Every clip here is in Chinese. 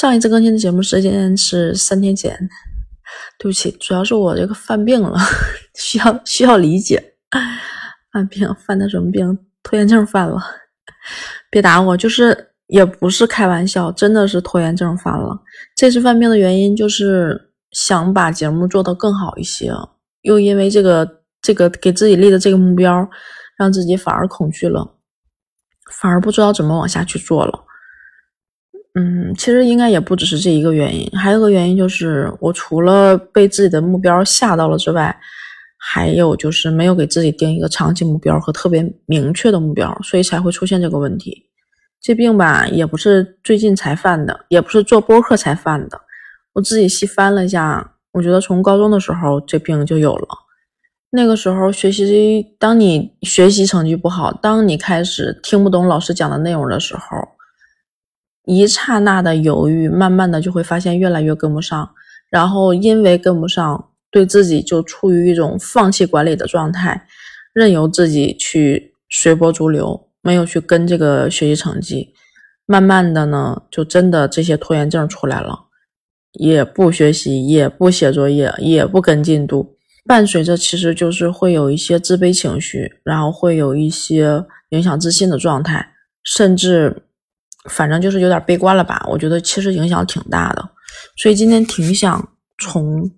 上一次更新的节目时间是三天前，对不起，主要是我这个犯病了，需要需要理解。犯病犯的什么病？拖延症犯了，别打我，就是也不是开玩笑，真的是拖延症犯了。这次犯病的原因就是想把节目做得更好一些，又因为这个这个给自己立的这个目标，让自己反而恐惧了，反而不知道怎么往下去做了。嗯，其实应该也不只是这一个原因，还有个原因就是，我除了被自己的目标吓到了之外，还有就是没有给自己定一个长期目标和特别明确的目标，所以才会出现这个问题。这病吧，也不是最近才犯的，也不是做播客才犯的。我自己细翻了一下，我觉得从高中的时候这病就有了。那个时候学习，当你学习成绩不好，当你开始听不懂老师讲的内容的时候。一刹那的犹豫，慢慢的就会发现越来越跟不上，然后因为跟不上，对自己就处于一种放弃管理的状态，任由自己去随波逐流，没有去跟这个学习成绩，慢慢的呢，就真的这些拖延症出来了，也不学习，也不写作业，也不跟进度，伴随着其实就是会有一些自卑情绪，然后会有一些影响自信的状态，甚至。反正就是有点悲观了吧，我觉得其实影响挺大的，所以今天挺想从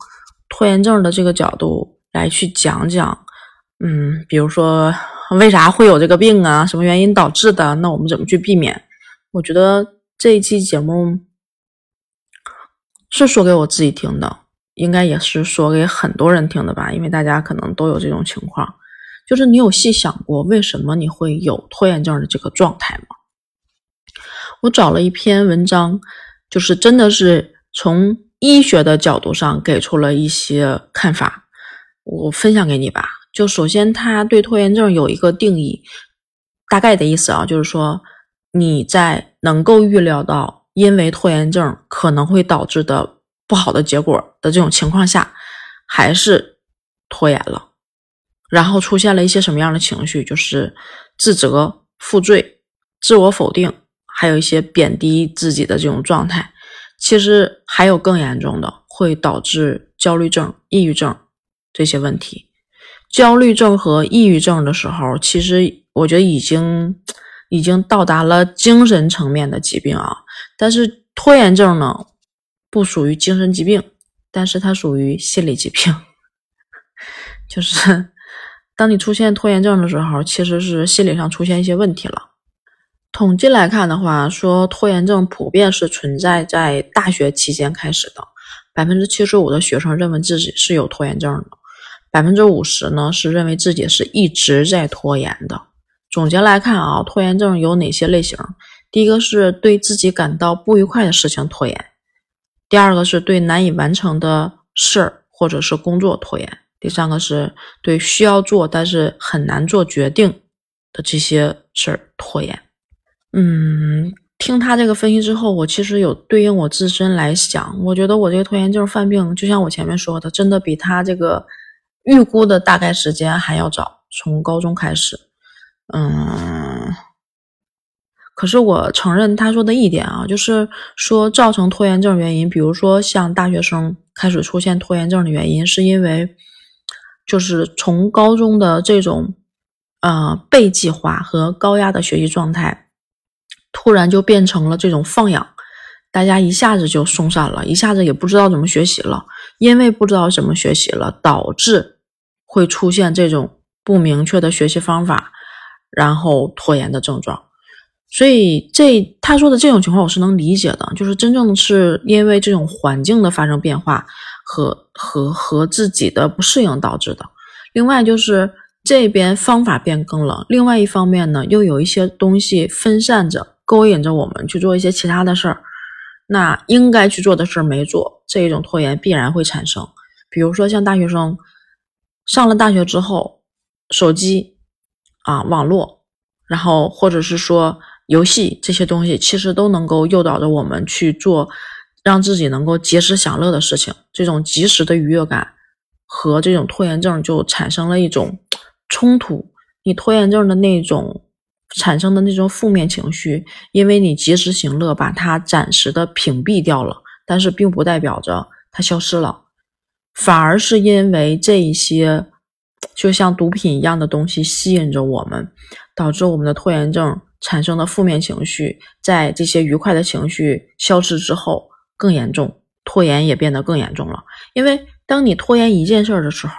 拖延症的这个角度来去讲讲，嗯，比如说为啥会有这个病啊，什么原因导致的，那我们怎么去避免？我觉得这一期节目是说给我自己听的，应该也是说给很多人听的吧，因为大家可能都有这种情况，就是你有细想过为什么你会有拖延症的这个状态吗？我找了一篇文章，就是真的是从医学的角度上给出了一些看法，我分享给你吧。就首先，他对拖延症有一个定义，大概的意思啊，就是说你在能够预料到因为拖延症可能会导致的不好的结果的这种情况下，还是拖延了，然后出现了一些什么样的情绪，就是自责、负罪、自我否定。还有一些贬低自己的这种状态，其实还有更严重的，会导致焦虑症、抑郁症这些问题。焦虑症和抑郁症的时候，其实我觉得已经已经到达了精神层面的疾病啊。但是拖延症呢，不属于精神疾病，但是它属于心理疾病。就是 当你出现拖延症的时候，其实是心理上出现一些问题了。统计来看的话，说拖延症普遍是存在在大学期间开始的，百分之七十五的学生认为自己是有拖延症的，百分之五十呢是认为自己是一直在拖延的。总结来看啊，拖延症有哪些类型？第一个是对自己感到不愉快的事情拖延，第二个是对难以完成的事儿或者是工作拖延，第三个是对需要做但是很难做决定的这些事儿拖延。嗯，听他这个分析之后，我其实有对应我自身来想，我觉得我这个拖延症犯病，就像我前面说的，真的比他这个预估的大概时间还要早，从高中开始。嗯，可是我承认他说的一点啊，就是说造成拖延症原因，比如说像大学生开始出现拖延症的原因，是因为就是从高中的这种呃被计划和高压的学习状态。突然就变成了这种放养，大家一下子就松散了，一下子也不知道怎么学习了，因为不知道怎么学习了，导致会出现这种不明确的学习方法，然后拖延的症状。所以这他说的这种情况我是能理解的，就是真正是因为这种环境的发生变化和和和自己的不适应导致的。另外就是这边方法变更了，另外一方面呢，又有一些东西分散着。勾引着我们去做一些其他的事儿，那应该去做的事儿没做，这一种拖延必然会产生。比如说像大学生上了大学之后，手机啊、网络，然后或者是说游戏这些东西，其实都能够诱导着我们去做让自己能够及时享乐的事情。这种及时的愉悦感和这种拖延症就产生了一种冲突。你拖延症的那种。产生的那种负面情绪，因为你及时行乐，把它暂时的屏蔽掉了，但是并不代表着它消失了，反而是因为这一些就像毒品一样的东西吸引着我们，导致我们的拖延症产生的负面情绪，在这些愉快的情绪消失之后更严重，拖延也变得更严重了。因为当你拖延一件事儿的时候，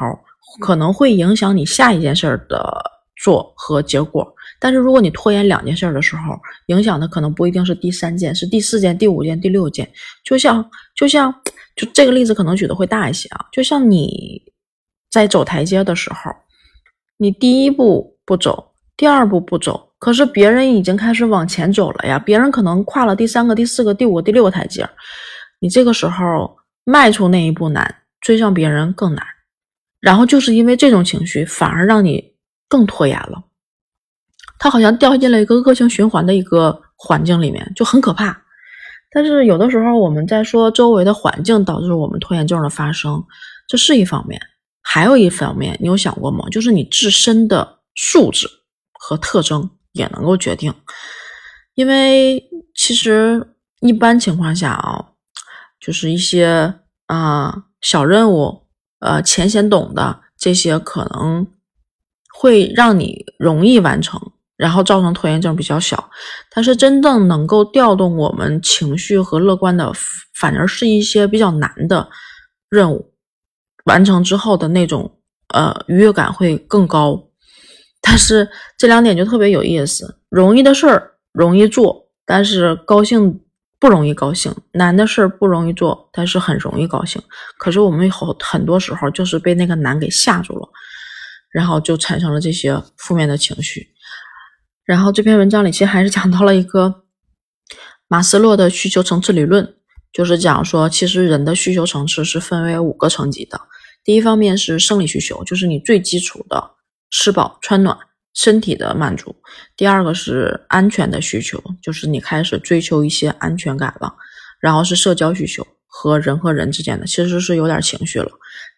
可能会影响你下一件事儿的做和结果。但是如果你拖延两件事的时候，影响的可能不一定是第三件，是第四件、第五件、第六件。就像就像就这个例子可能举的会大一些啊，就像你在走台阶的时候，你第一步不走，第二步不走，可是别人已经开始往前走了呀，别人可能跨了第三个、第四个、第五个、第六个台阶，你这个时候迈出那一步难，追上别人更难。然后就是因为这种情绪，反而让你更拖延了。他好像掉进了一个恶性循环的一个环境里面，就很可怕。但是有的时候我们在说周围的环境导致我们拖延症的发生，这是一方面，还有一方面，你有想过吗？就是你自身的素质和特征也能够决定。因为其实一般情况下啊，就是一些啊小任务，呃浅显懂的这些，可能会让你容易完成。然后造成拖延症比较小，但是真正能够调动我们情绪和乐观的，反而是一些比较难的任务，完成之后的那种呃愉悦感会更高。但是这两点就特别有意思，容易的事儿容易做，但是高兴不容易高兴；难的事儿不容易做，但是很容易高兴。可是我们好很多时候就是被那个难给吓住了，然后就产生了这些负面的情绪。然后这篇文章里其实还是讲到了一个马斯洛的需求层次理论，就是讲说，其实人的需求层次是分为五个层级的。第一方面是生理需求，就是你最基础的吃饱穿暖、身体的满足；第二个是安全的需求，就是你开始追求一些安全感了；然后是社交需求，和人和人之间的其实是有点情绪了；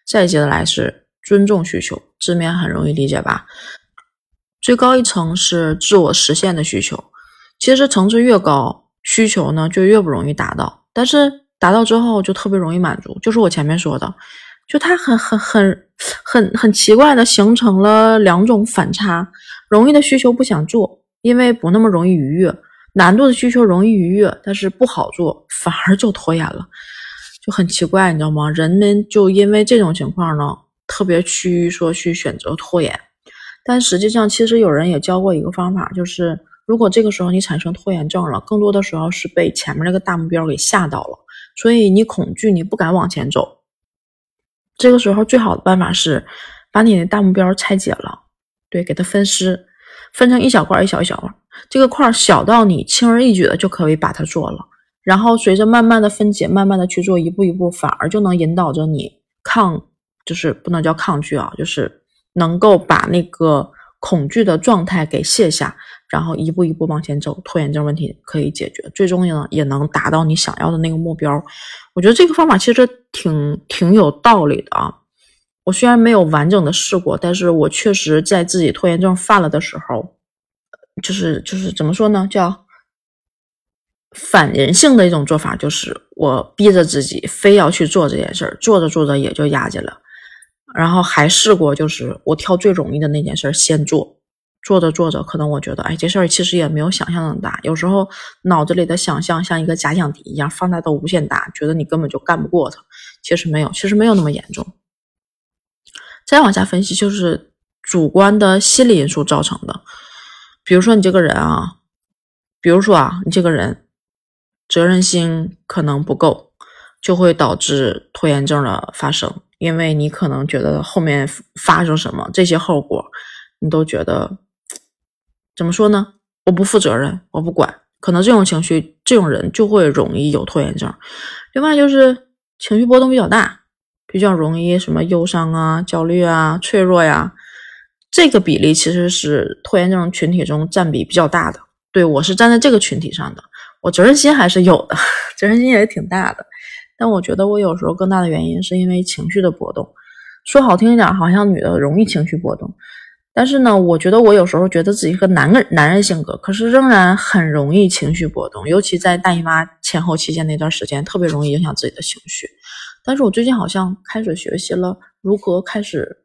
再接着来是尊重需求，字面很容易理解吧？最高一层是自我实现的需求，其实层次越高，需求呢就越不容易达到。但是达到之后就特别容易满足，就是我前面说的，就它很很很很很奇怪的形成了两种反差：容易的需求不想做，因为不那么容易愉悦；难度的需求容易愉悦，但是不好做，反而就拖延了，就很奇怪，你知道吗？人们就因为这种情况呢，特别趋于说去选择拖延。但实际上，其实有人也教过一个方法，就是如果这个时候你产生拖延症了，更多的时候是被前面那个大目标给吓到了，所以你恐惧，你不敢往前走。这个时候最好的办法是把你的大目标拆解了，对，给它分尸，分成一小块一小一小块，这个块小到你轻而易举的就可以把它做了，然后随着慢慢的分解，慢慢的去做，一步一步，反而就能引导着你抗，就是不能叫抗拒啊，就是。能够把那个恐惧的状态给卸下，然后一步一步往前走，拖延症问题可以解决，最终呢也能达到你想要的那个目标。我觉得这个方法其实挺挺有道理的啊。我虽然没有完整的试过，但是我确实在自己拖延症犯了的时候，就是就是怎么说呢，叫反人性的一种做法，就是我逼着自己非要去做这件事儿，做着做着也就压下了。然后还试过，就是我挑最容易的那件事先做，做着做着，可能我觉得，哎，这事儿其实也没有想象那么大。有时候脑子里的想象像一个假想敌一样，放大到无限大，觉得你根本就干不过他。其实没有，其实没有那么严重。再往下分析，就是主观的心理因素造成的。比如说你这个人啊，比如说啊，你这个人责任心可能不够，就会导致拖延症的发生。因为你可能觉得后面发生什么这些后果，你都觉得怎么说呢？我不负责任，我不管。可能这种情绪，这种人就会容易有拖延症。另外就是情绪波动比较大，比较容易什么忧伤啊、焦虑啊、脆弱呀，这个比例其实是拖延症群体中占比比较大的。对我是站在这个群体上的，我责任心还是有的，责任心也挺大的。但我觉得我有时候更大的原因是因为情绪的波动，说好听一点，好像女的容易情绪波动，但是呢，我觉得我有时候觉得自己是个男人男人性格，可是仍然很容易情绪波动，尤其在大姨妈前后期间那段时间，特别容易影响自己的情绪。但是我最近好像开始学习了如何开始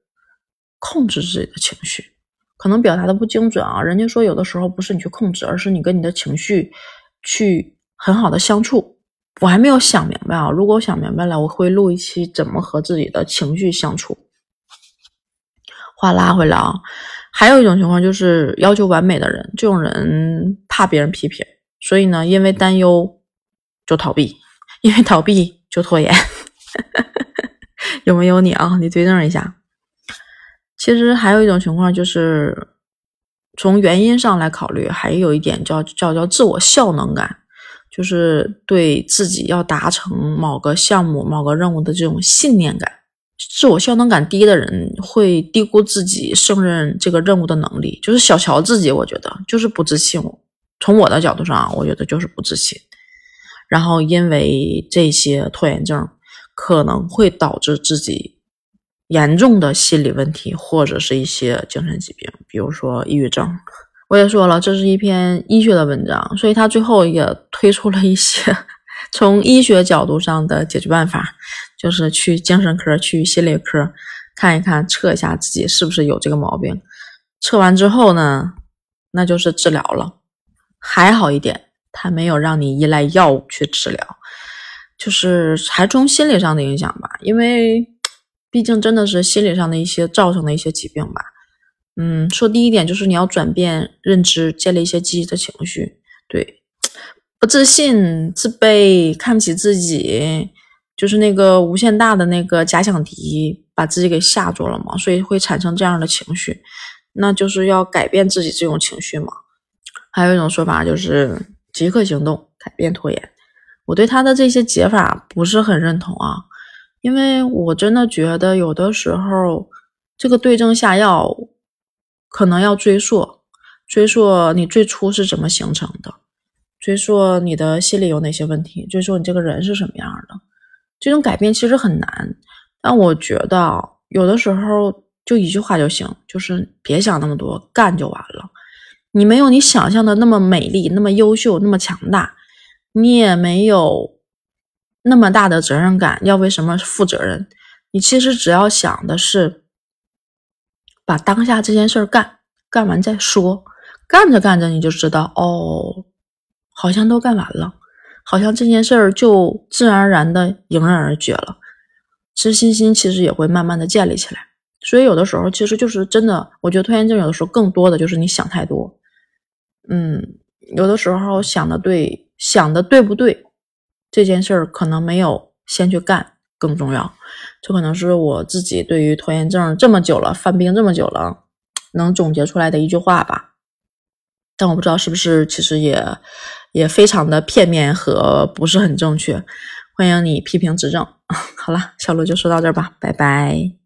控制自己的情绪，可能表达的不精准啊。人家说有的时候不是你去控制，而是你跟你的情绪去很好的相处。我还没有想明白啊！如果我想明白了，我会录一期怎么和自己的情绪相处。话拉回来啊，还有一种情况就是要求完美的人，这种人怕别人批评，所以呢，因为担忧就逃避，因为逃避就拖延。有没有你啊？你对证一下。其实还有一种情况就是，从原因上来考虑，还有一点叫叫叫自我效能感。就是对自己要达成某个项目、某个任务的这种信念感，自我效能感低的人会低估自己胜任这个任务的能力，就是小瞧自己。我觉得就是不自信。从我的角度上，我觉得就是不自信。然后因为这些拖延症，可能会导致自己严重的心理问题，或者是一些精神疾病，比如说抑郁症。我也说了，这是一篇医学的文章，所以他最后也推出了一些从医学角度上的解决办法，就是去精神科、去心理科看一看，测一下自己是不是有这个毛病。测完之后呢，那就是治疗了。还好一点，他没有让你依赖药物去治疗，就是还从心理上的影响吧，因为毕竟真的是心理上的一些造成的一些疾病吧。嗯，说第一点就是你要转变认知，建立一些积极的情绪。对，不自信、自卑、看不起自己，就是那个无限大的那个假想敌，把自己给吓住了嘛，所以会产生这样的情绪。那就是要改变自己这种情绪嘛。还有一种说法就是即刻行动，改变拖延。我对他的这些解法不是很认同啊，因为我真的觉得有的时候这个对症下药。可能要追溯，追溯你最初是怎么形成的，追溯你的心理有哪些问题，追溯你这个人是什么样的。这种改变其实很难，但我觉得有的时候就一句话就行，就是别想那么多，干就完了。你没有你想象的那么美丽，那么优秀，那么强大，你也没有那么大的责任感，要为什么负责任？你其实只要想的是。把当下这件事儿干干完再说，干着干着你就知道哦，好像都干完了，好像这件事儿就自然而然的迎刃而解了，自信心其实也会慢慢的建立起来。所以有的时候其实就是真的，我觉得拖延症有的时候更多的就是你想太多，嗯，有的时候想的对，想的对不对，这件事儿可能没有先去干更重要。这可能是我自己对于拖延症这么久了，犯病这么久了，能总结出来的一句话吧。但我不知道是不是，其实也也非常的片面和不是很正确。欢迎你批评指正。好了，小鹿就说到这儿吧，拜拜。